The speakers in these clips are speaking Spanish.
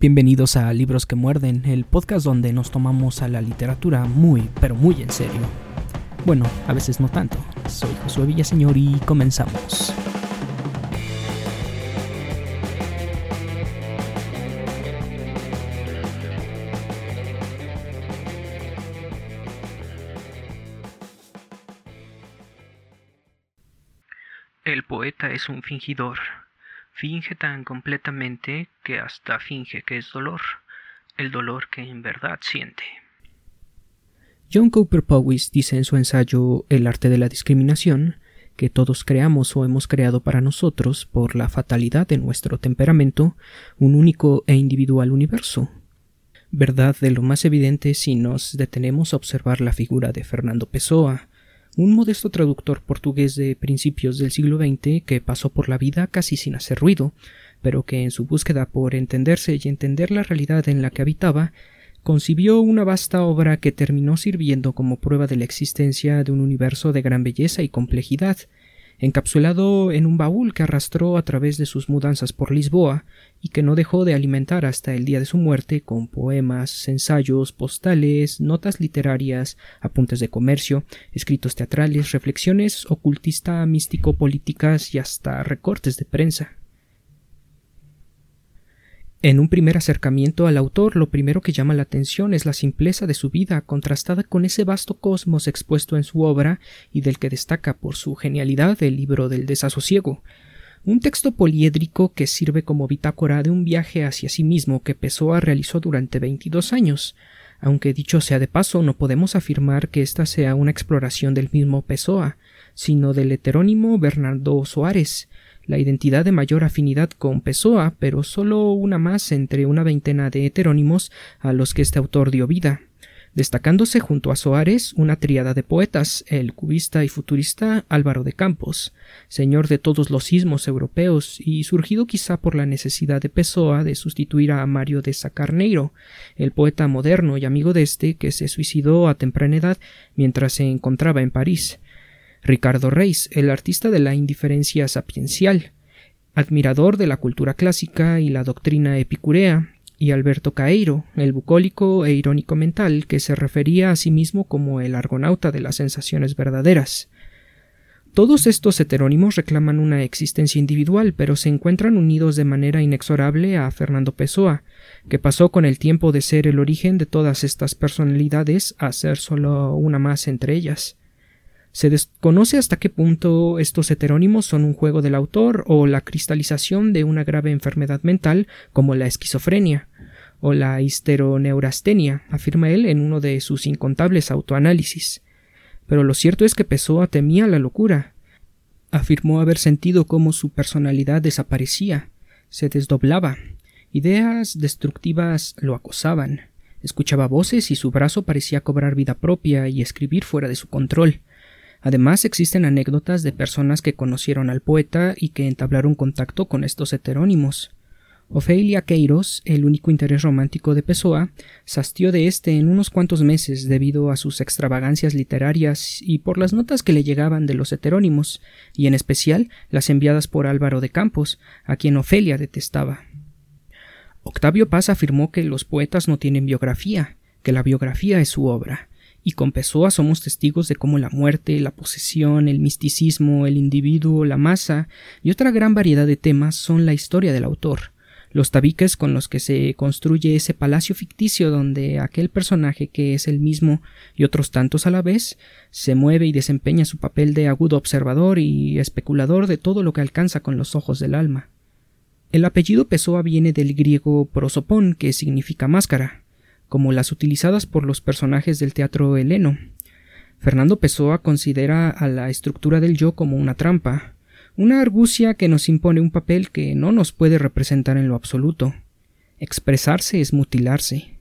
Bienvenidos a Libros que Muerden, el podcast donde nos tomamos a la literatura muy, pero muy en serio. Bueno, a veces no tanto. Soy Josué Villaseñor y comenzamos. El poeta es un fingidor. Finge tan completamente que hasta finge que es dolor, el dolor que en verdad siente. John Cooper Powys dice en su ensayo El arte de la discriminación que todos creamos o hemos creado para nosotros, por la fatalidad de nuestro temperamento, un único e individual universo. Verdad de lo más evidente si nos detenemos a observar la figura de Fernando Pessoa, un modesto traductor portugués de principios del siglo XX que pasó por la vida casi sin hacer ruido, pero que en su búsqueda por entenderse y entender la realidad en la que habitaba, concibió una vasta obra que terminó sirviendo como prueba de la existencia de un universo de gran belleza y complejidad, encapsulado en un baúl que arrastró a través de sus mudanzas por Lisboa y que no dejó de alimentar hasta el día de su muerte con poemas, ensayos, postales, notas literarias, apuntes de comercio, escritos teatrales, reflexiones ocultista místico políticas y hasta recortes de prensa. En un primer acercamiento al autor, lo primero que llama la atención es la simpleza de su vida, contrastada con ese vasto cosmos expuesto en su obra y del que destaca por su genialidad el libro del desasosiego, un texto poliédrico que sirve como bitácora de un viaje hacia sí mismo que Pessoa realizó durante 22 años. Aunque dicho sea de paso, no podemos afirmar que esta sea una exploración del mismo Pessoa, sino del heterónimo Bernardo Soares, la identidad de mayor afinidad con Pessoa, pero solo una más entre una veintena de heterónimos a los que este autor dio vida, destacándose junto a Soares una tríada de poetas, el cubista y futurista Álvaro de Campos, señor de todos los sismos europeos y surgido quizá por la necesidad de Pessoa de sustituir a Mario de Sacarneiro, el poeta moderno y amigo de este que se suicidó a temprana edad mientras se encontraba en París, Ricardo Reis, el artista de la indiferencia sapiencial, admirador de la cultura clásica y la doctrina epicurea, y Alberto Caeiro, el bucólico e irónico mental que se refería a sí mismo como el argonauta de las sensaciones verdaderas. Todos estos heterónimos reclaman una existencia individual, pero se encuentran unidos de manera inexorable a Fernando Pessoa, que pasó con el tiempo de ser el origen de todas estas personalidades a ser solo una más entre ellas. Se desconoce hasta qué punto estos heterónimos son un juego del autor o la cristalización de una grave enfermedad mental como la esquizofrenia o la histeroneurastenia, afirma él en uno de sus incontables autoanálisis. Pero lo cierto es que Pessoa temía la locura. Afirmó haber sentido cómo su personalidad desaparecía, se desdoblaba, ideas destructivas lo acosaban, escuchaba voces y su brazo parecía cobrar vida propia y escribir fuera de su control. Además, existen anécdotas de personas que conocieron al poeta y que entablaron contacto con estos heterónimos. Ofelia Queiros, el único interés romántico de Pessoa, sastió de éste en unos cuantos meses debido a sus extravagancias literarias y por las notas que le llegaban de los heterónimos, y en especial las enviadas por Álvaro de Campos, a quien Ofelia detestaba. Octavio Paz afirmó que los poetas no tienen biografía, que la biografía es su obra, y con Pessoa somos testigos de cómo la muerte, la posesión, el misticismo, el individuo, la masa y otra gran variedad de temas son la historia del autor, los tabiques con los que se construye ese palacio ficticio donde aquel personaje que es el mismo y otros tantos a la vez se mueve y desempeña su papel de agudo observador y especulador de todo lo que alcanza con los ojos del alma. El apellido Pessoa viene del griego prosopón, que significa máscara, como las utilizadas por los personajes del teatro heleno. Fernando Pessoa considera a la estructura del yo como una trampa, una argucia que nos impone un papel que no nos puede representar en lo absoluto. Expresarse es mutilarse.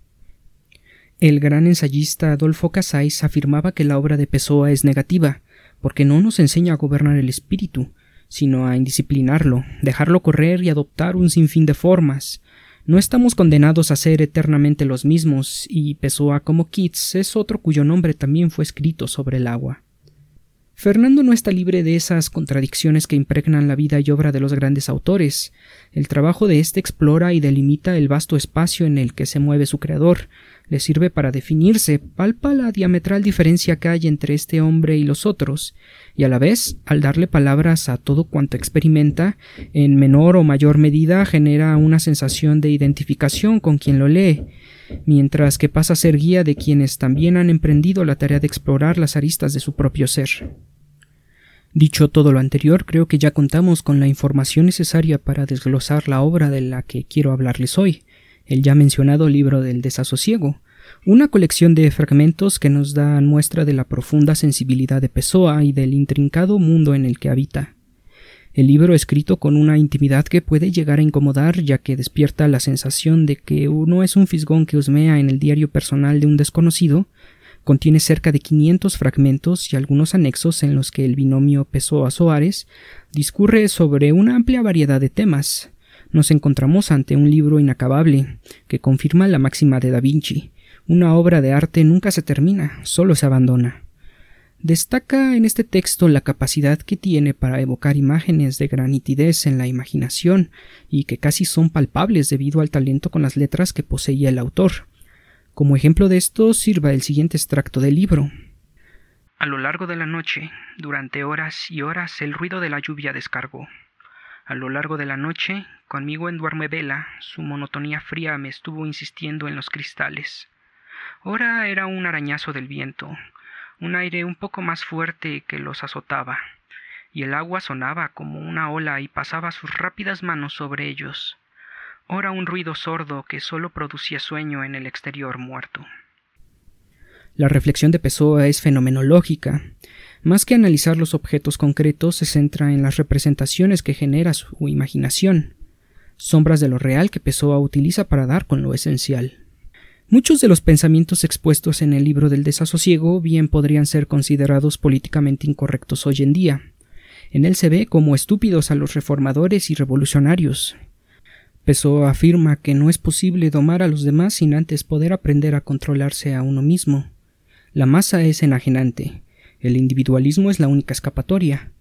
El gran ensayista Adolfo Casais afirmaba que la obra de Pessoa es negativa, porque no nos enseña a gobernar el espíritu, sino a indisciplinarlo, dejarlo correr y adoptar un sinfín de formas, no estamos condenados a ser eternamente los mismos, y Pessoa como Keats es otro cuyo nombre también fue escrito sobre el agua. Fernando no está libre de esas contradicciones que impregnan la vida y obra de los grandes autores. El trabajo de éste explora y delimita el vasto espacio en el que se mueve su creador, le sirve para definirse, palpa la diametral diferencia que hay entre este hombre y los otros, y a la vez, al darle palabras a todo cuanto experimenta, en menor o mayor medida genera una sensación de identificación con quien lo lee, mientras que pasa a ser guía de quienes también han emprendido la tarea de explorar las aristas de su propio ser. Dicho todo lo anterior, creo que ya contamos con la información necesaria para desglosar la obra de la que quiero hablarles hoy, el ya mencionado libro del desasosiego, una colección de fragmentos que nos dan muestra de la profunda sensibilidad de Pessoa y del intrincado mundo en el que habita. El libro escrito con una intimidad que puede llegar a incomodar ya que despierta la sensación de que uno es un fisgón que husmea en el diario personal de un desconocido, contiene cerca de 500 fragmentos y algunos anexos en los que el binomio Pessoa-Soares discurre sobre una amplia variedad de temas. Nos encontramos ante un libro inacabable, que confirma la máxima de Da Vinci. Una obra de arte nunca se termina, solo se abandona. Destaca en este texto la capacidad que tiene para evocar imágenes de gran nitidez en la imaginación y que casi son palpables debido al talento con las letras que poseía el autor. Como ejemplo de esto sirva el siguiente extracto del libro. A lo largo de la noche, durante horas y horas, el ruido de la lluvia descargó. A lo largo de la noche, conmigo en duerme vela, su monotonía fría me estuvo insistiendo en los cristales. Ora era un arañazo del viento, un aire un poco más fuerte que los azotaba, y el agua sonaba como una ola y pasaba sus rápidas manos sobre ellos. Ora un ruido sordo que sólo producía sueño en el exterior muerto. La reflexión de Pessoa es fenomenológica. Más que analizar los objetos concretos, se centra en las representaciones que genera su imaginación, sombras de lo real que Pessoa utiliza para dar con lo esencial. Muchos de los pensamientos expuestos en el libro del desasosiego bien podrían ser considerados políticamente incorrectos hoy en día. En él se ve como estúpidos a los reformadores y revolucionarios. Pessoa afirma que no es posible domar a los demás sin antes poder aprender a controlarse a uno mismo. La masa es enajenante. El individualismo es la única escapatoria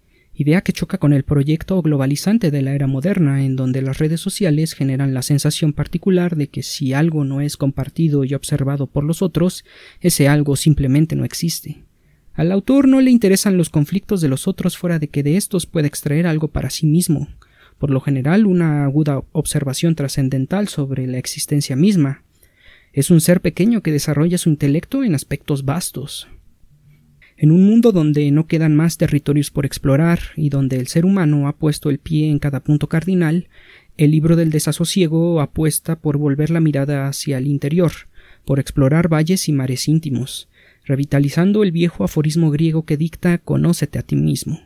idea que choca con el proyecto globalizante de la era moderna, en donde las redes sociales generan la sensación particular de que si algo no es compartido y observado por los otros, ese algo simplemente no existe. Al autor no le interesan los conflictos de los otros fuera de que de estos pueda extraer algo para sí mismo, por lo general una aguda observación trascendental sobre la existencia misma. Es un ser pequeño que desarrolla su intelecto en aspectos vastos, en un mundo donde no quedan más territorios por explorar y donde el ser humano ha puesto el pie en cada punto cardinal, el libro del desasosiego apuesta por volver la mirada hacia el interior, por explorar valles y mares íntimos, revitalizando el viejo aforismo griego que dicta Conócete a ti mismo.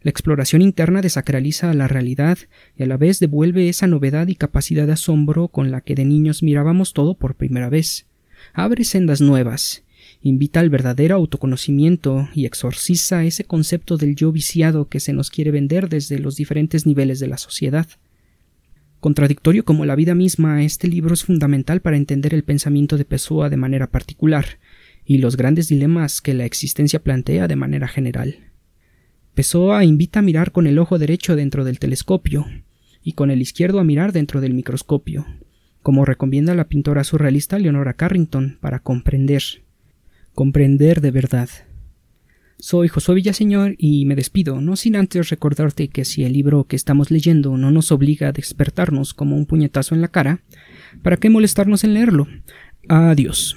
La exploración interna desacraliza la realidad y a la vez devuelve esa novedad y capacidad de asombro con la que de niños mirábamos todo por primera vez. Abre sendas nuevas invita al verdadero autoconocimiento y exorciza ese concepto del yo viciado que se nos quiere vender desde los diferentes niveles de la sociedad. Contradictorio como la vida misma, este libro es fundamental para entender el pensamiento de Pessoa de manera particular y los grandes dilemas que la existencia plantea de manera general. Pessoa invita a mirar con el ojo derecho dentro del telescopio y con el izquierdo a mirar dentro del microscopio, como recomienda la pintora surrealista Leonora Carrington para comprender comprender de verdad. Soy Josué Villaseñor y me despido, no sin antes recordarte que si el libro que estamos leyendo no nos obliga a despertarnos como un puñetazo en la cara, ¿para qué molestarnos en leerlo? Adiós.